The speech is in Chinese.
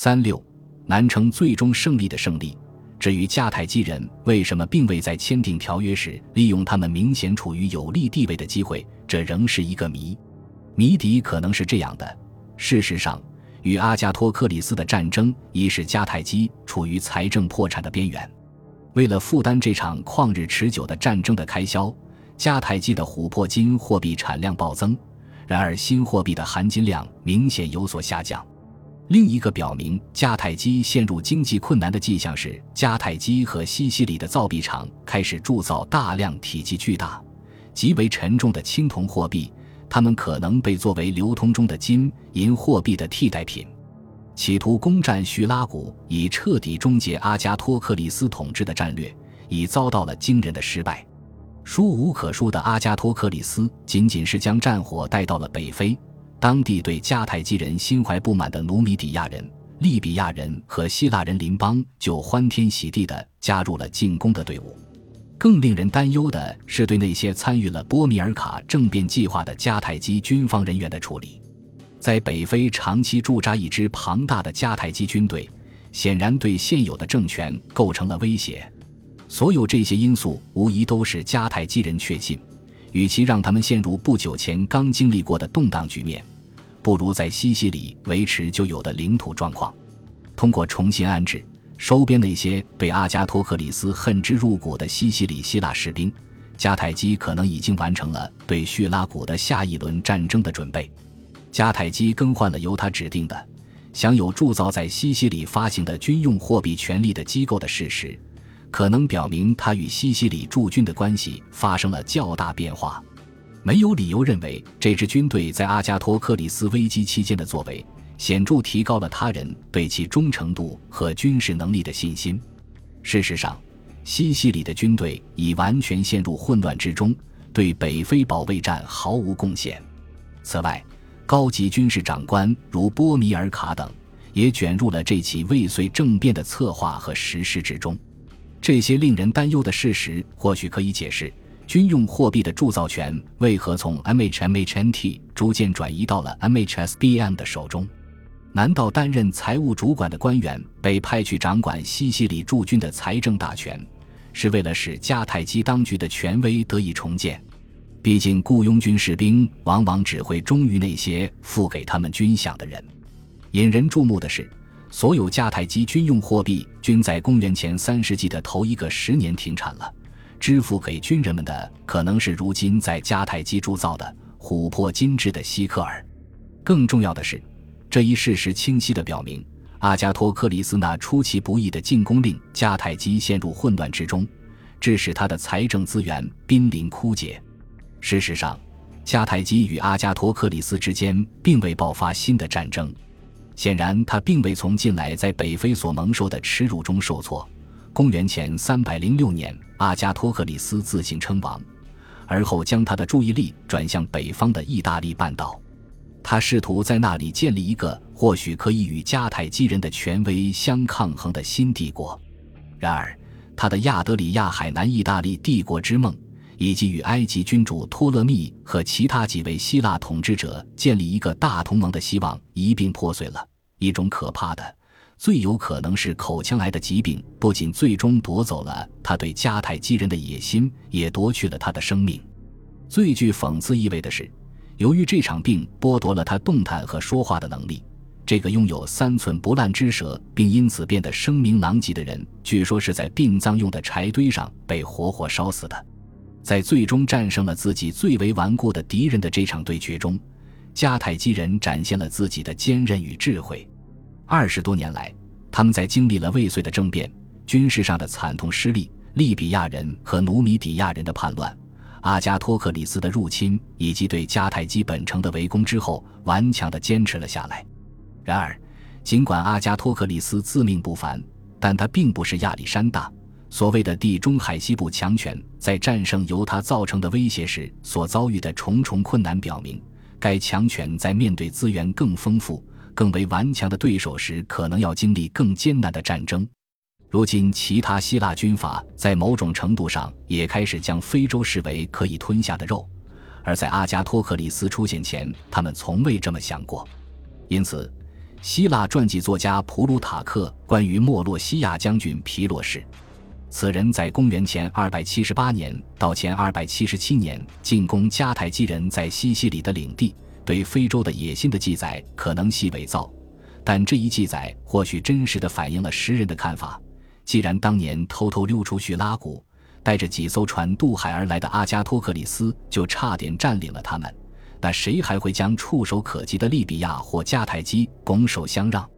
三六，南城最终胜利的胜利。至于迦太基人为什么并未在签订条约时利用他们明显处于有利地位的机会，这仍是一个谜。谜底可能是这样的：事实上，与阿加托克里斯的战争已使迦太基处于财政破产的边缘。为了负担这场旷日持久的战争的开销，迦太基的琥珀金货币产量暴增，然而新货币的含金量明显有所下降。另一个表明迦太基陷入经济困难的迹象是，迦太基和西西里的造币厂开始铸造大量体积巨大、极为沉重的青铜货币，它们可能被作为流通中的金银货币的替代品。企图攻占叙拉古，以彻底终结阿加托克里斯统治的战略，已遭到了惊人的失败。输无可输的阿加托克里斯仅仅是将战火带到了北非。当地对迦太基人心怀不满的努米底亚人、利比亚人和希腊人邻邦就欢天喜地地加入了进攻的队伍。更令人担忧的是对那些参与了波米尔卡政变计划的迦太基军方人员的处理。在北非长期驻扎一支庞大的迦太基军队，显然对现有的政权构成了威胁。所有这些因素无疑都使迦太基人确信。与其让他们陷入不久前刚经历过的动荡局面，不如在西西里维持旧有的领土状况。通过重新安置、收编那些被阿加托克里斯恨之入骨的西西里希腊士兵，迦太基可能已经完成了对叙拉古的下一轮战争的准备。迦太基更换了由他指定的、享有铸造在西西里发行的军用货币权利的机构的事实。可能表明他与西西里驻军的关系发生了较大变化，没有理由认为这支军队在阿加托克里斯危机期间的作为显著提高了他人对其忠诚度和军事能力的信心。事实上，西西里的军队已完全陷入混乱之中，对北非保卫战毫无贡献。此外，高级军事长官如波米尔卡等也卷入了这起未遂政变的策划和实施之中。这些令人担忧的事实或许可以解释军用货币的铸造权为何从 MHMHNT 逐渐转移到了 MHSBM 的手中。难道担任财务主管的官员被派去掌管西西里驻军的财政大权，是为了使迦太基当局的权威得以重建？毕竟，雇佣军士兵往往只会忠于那些付给他们军饷的人。引人注目的是。所有迦太基军用货币均在公元前三世纪的头一个十年停产了，支付给军人们的可能是如今在迦太基铸造的琥珀金制的希克尔。更重要的是，这一事实清晰地表明，阿加托克里斯那出其不意的进攻令迦太基陷入混乱之中，致使他的财政资源濒临枯竭。事实上，迦太基与阿加托克里斯之间并未爆发新的战争。显然，他并未从近来在北非所蒙受的耻辱中受挫。公元前三百零六年，阿加托克里斯自行称王，而后将他的注意力转向北方的意大利半岛。他试图在那里建立一个或许可以与迦太基人的权威相抗衡的新帝国。然而，他的亚德里亚海南意大利帝国之梦。以及与埃及君主托勒密和其他几位希腊统治者建立一个大同盟的希望一并破碎了。一种可怕的、最有可能是口腔癌的疾病，不仅最终夺走了他对迦太基人的野心，也夺去了他的生命。最具讽刺意味的是，由于这场病剥夺了他动弹和说话的能力，这个拥有三寸不烂之舌并因此变得声名狼藉的人，据说是在殡葬用的柴堆上被活活烧死的。在最终战胜了自己最为顽固的敌人的这场对决中，迦太基人展现了自己的坚韧与智慧。二十多年来，他们在经历了未遂的政变、军事上的惨痛失利、利比亚人和努米底亚人的叛乱、阿加托克里斯的入侵以及对迦太基本城的围攻之后，顽强地坚持了下来。然而，尽管阿加托克里斯自命不凡，但他并不是亚历山大。所谓的地中海西部强权在战胜由他造成的威胁时所遭遇的重重困难，表明该强权在面对资源更丰富、更为顽强的对手时，可能要经历更艰难的战争。如今，其他希腊军阀在某种程度上也开始将非洲视为可以吞下的肉，而在阿加托克里斯出现前，他们从未这么想过。因此，希腊传记作家普鲁塔克关于莫洛西亚将军皮洛士，此人在公元前278年到前277年进攻迦太基人在西西里的领地，对非洲的野心的记载可能系伪造，但这一记载或许真实的反映了时人的看法。既然当年偷偷溜出叙拉古，带着几艘船渡海而来的阿加托克里斯就差点占领了他们。那谁还会将触手可及的利比亚或迦太基拱手相让？